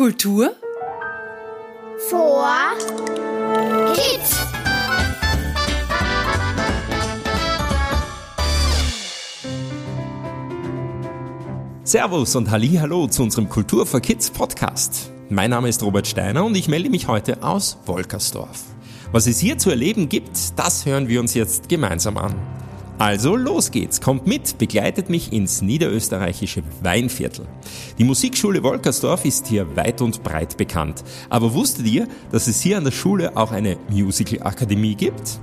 Kultur vor Kids. Servus und Hallo zu unserem Kultur for Kids Podcast. Mein Name ist Robert Steiner und ich melde mich heute aus Wolkersdorf. Was es hier zu erleben gibt, das hören wir uns jetzt gemeinsam an. Also los geht's, kommt mit, begleitet mich ins niederösterreichische Weinviertel. Die Musikschule Wolkersdorf ist hier weit und breit bekannt. Aber wusstet ihr, dass es hier an der Schule auch eine Musical-Akademie gibt?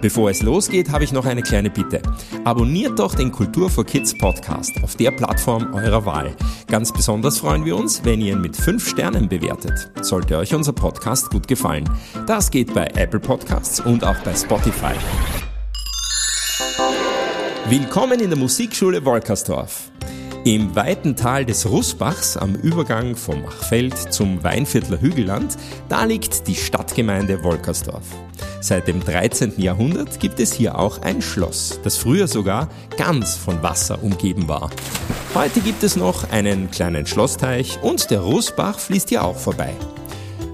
Bevor es losgeht, habe ich noch eine kleine Bitte. Abonniert doch den Kultur for Kids Podcast auf der Plattform eurer Wahl. Ganz besonders freuen wir uns, wenn ihr ihn mit 5 Sternen bewertet. Sollte euch unser Podcast gut gefallen. Das geht bei Apple Podcasts und auch bei Spotify. Willkommen in der Musikschule Wolkersdorf. Im weiten Tal des Russbachs am Übergang vom Machfeld zum Weinviertler Hügelland, da liegt die Stadtgemeinde Wolkersdorf. Seit dem 13. Jahrhundert gibt es hier auch ein Schloss, das früher sogar ganz von Wasser umgeben war. Heute gibt es noch einen kleinen Schlossteich und der Russbach fließt hier auch vorbei.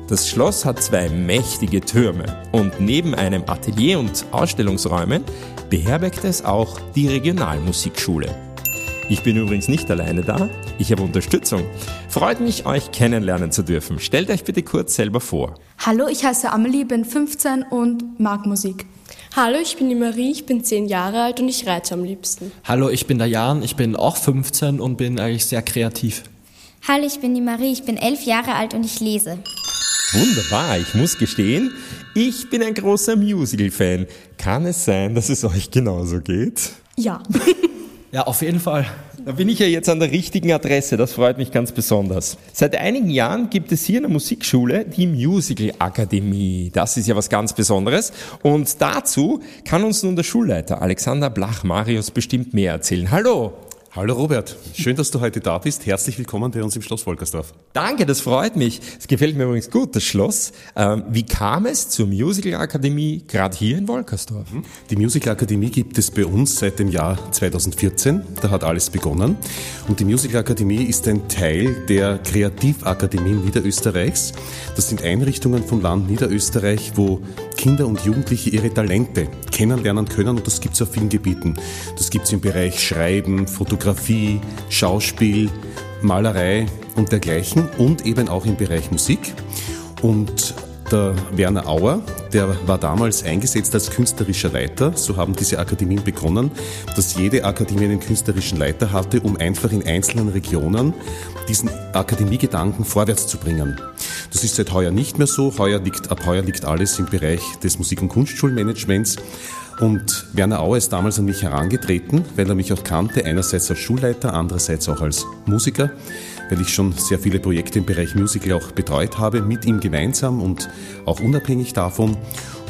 Das Schloss hat zwei mächtige Türme und neben einem Atelier und Ausstellungsräumen beherbergt es auch die Regionalmusikschule. Ich bin übrigens nicht alleine da, ich habe Unterstützung. Freut mich, euch kennenlernen zu dürfen. Stellt euch bitte kurz selber vor. Hallo, ich heiße Amelie, bin 15 und mag Musik. Hallo, ich bin die Marie, ich bin 10 Jahre alt und ich reite am liebsten. Hallo, ich bin der Jan, ich bin auch 15 und bin eigentlich sehr kreativ. Hallo, ich bin die Marie, ich bin 11 Jahre alt und ich lese. Wunderbar, ich muss gestehen, ich bin ein großer Musical-Fan. Kann es sein, dass es euch genauso geht? Ja. Ja, auf jeden Fall. Da bin ich ja jetzt an der richtigen Adresse, das freut mich ganz besonders. Seit einigen Jahren gibt es hier in der Musikschule die Musical Akademie. Das ist ja was ganz Besonderes. Und dazu kann uns nun der Schulleiter Alexander Blach-Marius bestimmt mehr erzählen. Hallo! Hallo Robert, schön, dass du heute da bist. Herzlich willkommen bei uns im Schloss Wolkersdorf. Danke, das freut mich. Es gefällt mir übrigens gut, das Schloss. Ähm, wie kam es zur Musical Akademie gerade hier in Wolkersdorf? Mhm. Die Musical Akademie gibt es bei uns seit dem Jahr 2014. Da hat alles begonnen. Und die Musical Akademie ist ein Teil der Kreativakademien Niederösterreichs. Das sind Einrichtungen vom Land Niederösterreich, wo Kinder und Jugendliche ihre Talente kennenlernen können und das gibt es auf vielen Gebieten. Das gibt es im Bereich Schreiben, Fotografie, Schauspiel, Malerei und dergleichen und eben auch im Bereich Musik. Und der Werner Auer, der war damals eingesetzt als künstlerischer Leiter. So haben diese Akademien begonnen, dass jede Akademie einen künstlerischen Leiter hatte, um einfach in einzelnen Regionen diesen Akademiegedanken vorwärts zu bringen. Das ist seit heuer nicht mehr so. Heuer liegt, ab heuer liegt alles im Bereich des Musik- und Kunstschulmanagements. Und Werner Auer ist damals an mich herangetreten, weil er mich auch kannte, einerseits als Schulleiter, andererseits auch als Musiker, weil ich schon sehr viele Projekte im Bereich Musical auch betreut habe, mit ihm gemeinsam und auch unabhängig davon.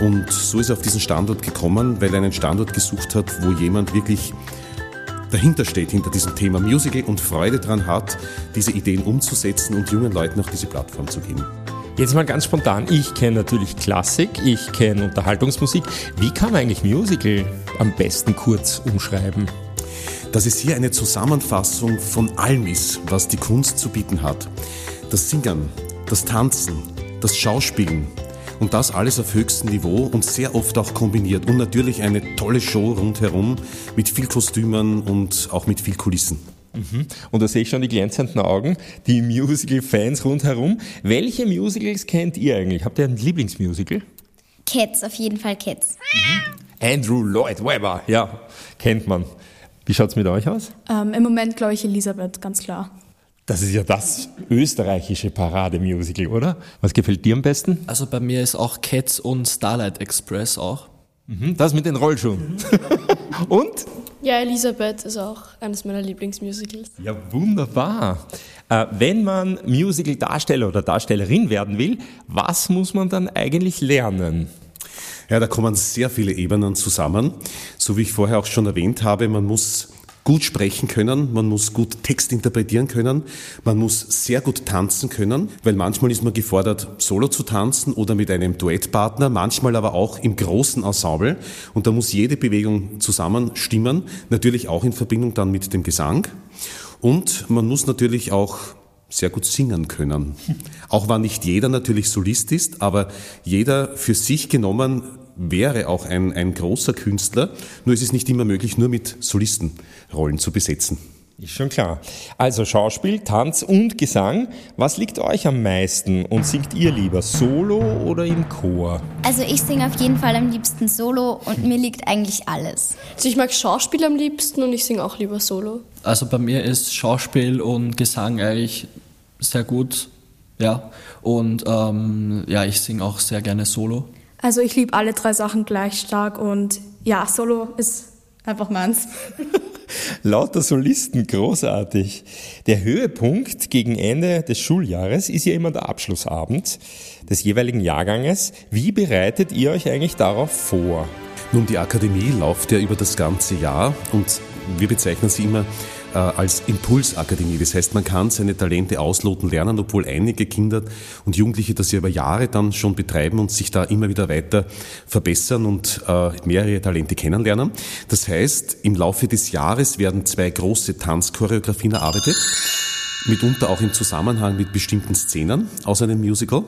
Und so ist er auf diesen Standort gekommen, weil er einen Standort gesucht hat, wo jemand wirklich dahinter steht, hinter diesem Thema Musical und Freude daran hat, diese Ideen umzusetzen und jungen Leuten auch diese Plattform zu geben. Jetzt mal ganz spontan. Ich kenne natürlich Klassik, ich kenne Unterhaltungsmusik. Wie kann man eigentlich Musical am besten kurz umschreiben? Dass es hier eine Zusammenfassung von allem ist, was die Kunst zu bieten hat. Das Singen, das Tanzen, das Schauspielen, und das alles auf höchstem Niveau und sehr oft auch kombiniert. Und natürlich eine tolle Show rundherum mit viel Kostümen und auch mit viel Kulissen. Mhm. Und da sehe ich schon die glänzenden Augen, die Musical-Fans rundherum. Welche Musicals kennt ihr eigentlich? Habt ihr ein Lieblingsmusical? Cats, auf jeden Fall Cats. Mhm. Andrew Lloyd Webber, ja, kennt man. Wie schaut es mit euch aus? Ähm, Im Moment glaube ich Elisabeth, ganz klar. Das ist ja das österreichische Parademusical, oder? Was gefällt dir am besten? Also bei mir ist auch Cats und Starlight Express auch. Mhm, das mit den Rollschuhen. und? Ja, Elisabeth ist auch eines meiner Lieblingsmusicals. Ja, wunderbar. Äh, wenn man Musical-Darsteller oder Darstellerin werden will, was muss man dann eigentlich lernen? Ja, da kommen sehr viele Ebenen zusammen. So wie ich vorher auch schon erwähnt habe, man muss gut sprechen können, man muss gut Text interpretieren können, man muss sehr gut tanzen können, weil manchmal ist man gefordert, solo zu tanzen oder mit einem Duettpartner, manchmal aber auch im großen Ensemble und da muss jede Bewegung zusammen stimmen, natürlich auch in Verbindung dann mit dem Gesang. Und man muss natürlich auch sehr gut singen können. Auch wenn nicht jeder natürlich Solist ist, aber jeder für sich genommen wäre auch ein, ein großer Künstler. Nur ist es nicht immer möglich, nur mit Solistenrollen zu besetzen. Ist schon klar. Also Schauspiel, Tanz und Gesang. Was liegt euch am meisten und singt ihr lieber solo oder im Chor? Also ich singe auf jeden Fall am liebsten solo und mir liegt eigentlich alles. Also ich mag Schauspiel am liebsten und ich singe auch lieber solo. Also bei mir ist Schauspiel und Gesang eigentlich sehr gut, ja. Und ähm, ja, ich singe auch sehr gerne solo. Also ich liebe alle drei Sachen gleich stark und ja, Solo ist einfach meins. Lauter Solisten, großartig. Der Höhepunkt gegen Ende des Schuljahres ist ja immer der Abschlussabend des jeweiligen Jahrganges. Wie bereitet ihr euch eigentlich darauf vor? Nun, die Akademie läuft ja über das ganze Jahr und wir bezeichnen sie immer äh, als Impulsakademie. Das heißt, man kann seine Talente ausloten lernen, obwohl einige Kinder und Jugendliche das ja über Jahre dann schon betreiben und sich da immer wieder weiter verbessern und äh, mehrere Talente kennenlernen. Das heißt, im Laufe des Jahres werden zwei große Tanzchoreografien erarbeitet, mitunter auch im Zusammenhang mit bestimmten Szenen aus einem Musical.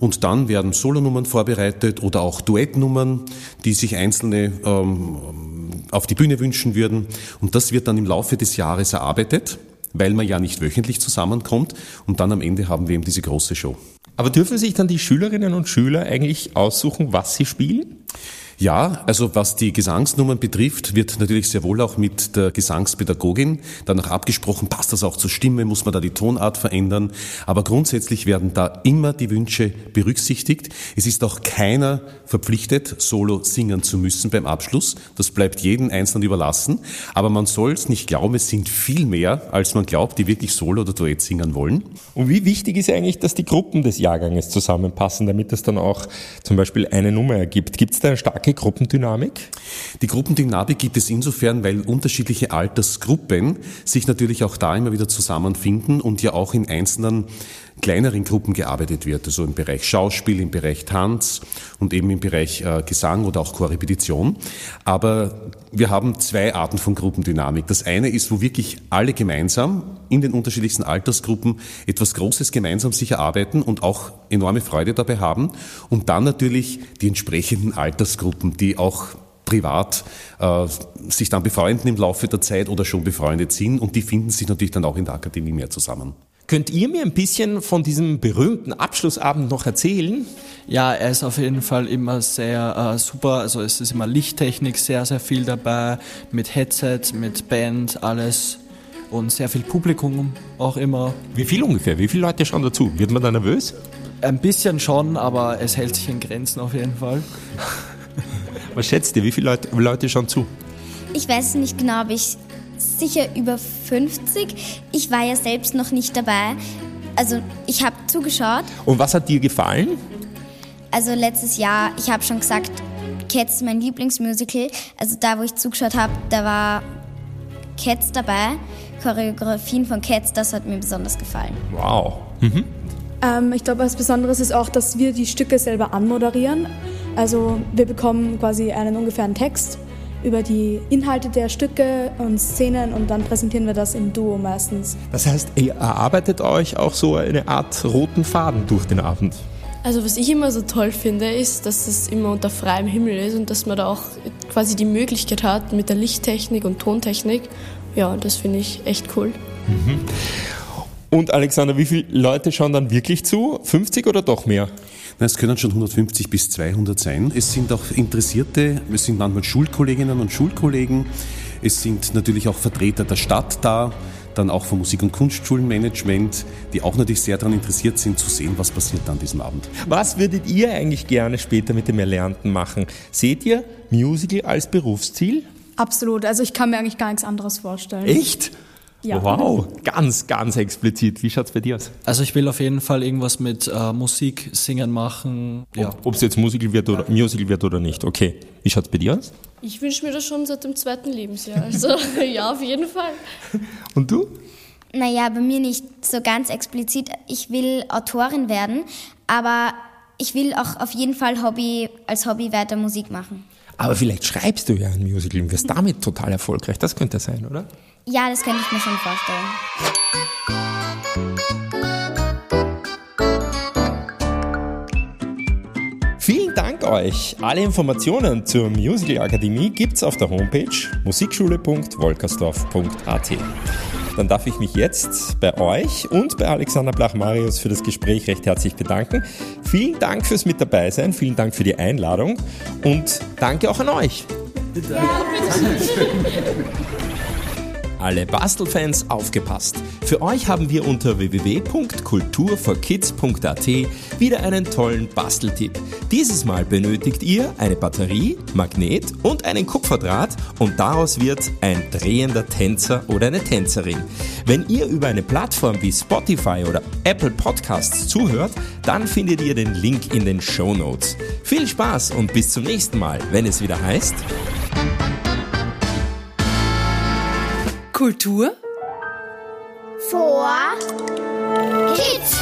Und dann werden Solonummern vorbereitet oder auch Duettnummern, die sich einzelne ähm, auf die Bühne wünschen würden. Und das wird dann im Laufe des Jahres erarbeitet, weil man ja nicht wöchentlich zusammenkommt. Und dann am Ende haben wir eben diese große Show. Aber dürfen sich dann die Schülerinnen und Schüler eigentlich aussuchen, was sie spielen? Ja, also was die Gesangsnummern betrifft, wird natürlich sehr wohl auch mit der Gesangspädagogin danach abgesprochen, passt das auch zur Stimme, muss man da die Tonart verändern. Aber grundsätzlich werden da immer die Wünsche berücksichtigt. Es ist auch keiner verpflichtet, solo singen zu müssen beim Abschluss. Das bleibt jedem Einzelnen überlassen. Aber man soll es nicht glauben, es sind viel mehr, als man glaubt, die wirklich solo oder Duett singen wollen. Und wie wichtig ist eigentlich, dass die Gruppen des Jahrganges zusammenpassen, damit es dann auch zum Beispiel eine Nummer ergibt? Gibt es da eine starke Gruppendynamik? Die Gruppendynamik gibt es insofern, weil unterschiedliche Altersgruppen sich natürlich auch da immer wieder zusammenfinden und ja auch in einzelnen kleineren Gruppen gearbeitet wird, also im Bereich Schauspiel, im Bereich Tanz und eben im Bereich äh, Gesang oder auch Chorrepetition. Aber wir haben zwei Arten von Gruppendynamik. Das eine ist, wo wirklich alle gemeinsam in den unterschiedlichsten Altersgruppen etwas Großes gemeinsam sich erarbeiten und auch enorme Freude dabei haben. Und dann natürlich die entsprechenden Altersgruppen, die auch privat äh, sich dann befreunden im Laufe der Zeit oder schon befreundet sind und die finden sich natürlich dann auch in der Akademie mehr zusammen. Könnt ihr mir ein bisschen von diesem berühmten Abschlussabend noch erzählen? Ja, er ist auf jeden Fall immer sehr äh, super. Also es ist immer Lichttechnik sehr, sehr viel dabei, mit Headset, mit Band, alles und sehr viel Publikum auch immer. Wie viel ungefähr? Wie viele Leute schauen dazu? Wird man da nervös? Ein bisschen schon, aber es hält sich in Grenzen auf jeden Fall. Was schätzt ihr? Wie viele Leute, Leute schauen zu? Ich weiß nicht genau, aber ich sicher über 50. Ich war ja selbst noch nicht dabei. Also ich habe zugeschaut. Und was hat dir gefallen? Also letztes Jahr, ich habe schon gesagt, Cats ist mein Lieblingsmusical. Also da, wo ich zugeschaut habe, da war Cats dabei. Choreografien von Cats, das hat mir besonders gefallen. Wow. Mhm. Ähm, ich glaube, was Besonderes ist auch, dass wir die Stücke selber anmoderieren. Also wir bekommen quasi einen ungefähren Text über die Inhalte der Stücke und Szenen und dann präsentieren wir das im Duo meistens. Das heißt, ihr erarbeitet euch auch so eine Art roten Faden durch den Abend. Also was ich immer so toll finde, ist, dass es immer unter freiem Himmel ist und dass man da auch quasi die Möglichkeit hat mit der Lichttechnik und Tontechnik. Ja, das finde ich echt cool. Mhm. Und Alexander, wie viele Leute schauen dann wirklich zu? 50 oder doch mehr? Na, es können schon 150 bis 200 sein. Es sind auch Interessierte, es sind manchmal Schulkolleginnen und Schulkollegen, es sind natürlich auch Vertreter der Stadt da, dann auch vom Musik- und Kunstschulenmanagement, die auch natürlich sehr daran interessiert sind, zu sehen, was passiert an diesem Abend. Was würdet ihr eigentlich gerne später mit dem Erlernten machen? Seht ihr Musical als Berufsziel? Absolut. Also ich kann mir eigentlich gar nichts anderes vorstellen. Echt? Ja. Wow, ganz, ganz explizit. Wie schaut's bei dir aus? Also ich will auf jeden Fall irgendwas mit äh, Musik, Singen machen. Ja. Ob es jetzt Musical wird oder Musical wird oder nicht. Okay. Wie schaut's bei dir aus? Ich wünsche mir das schon seit dem zweiten Lebensjahr. Also ja, auf jeden Fall. Und du? Naja, bei mir nicht so ganz explizit. Ich will Autorin werden, aber ich will auch auf jeden Fall Hobby, als Hobby weiter Musik machen. Aber vielleicht schreibst du ja ein Musical und wirst damit total erfolgreich. Das könnte sein, oder? Ja, das könnte ich mir schon vorstellen. Vielen Dank euch. Alle Informationen zur Musical Akademie gibt's auf der Homepage musikschule.wolkersdorf.at. Dann darf ich mich jetzt bei euch und bei Alexander Blach-Marius für das Gespräch recht herzlich bedanken. Vielen Dank fürs Mit dabei sein, vielen Dank für die Einladung und danke auch an euch. Bitte. Ja, bitte. Alle Bastelfans aufgepasst. Für euch haben wir unter www.kulturforkids.at wieder einen tollen Basteltipp. Dieses Mal benötigt ihr eine Batterie, Magnet und einen Kupferdraht und daraus wird ein drehender Tänzer oder eine Tänzerin. Wenn ihr über eine Plattform wie Spotify oder Apple Podcasts zuhört, dann findet ihr den Link in den Show Notes. Viel Spaß und bis zum nächsten Mal, wenn es wieder heißt Kultur vor Kids.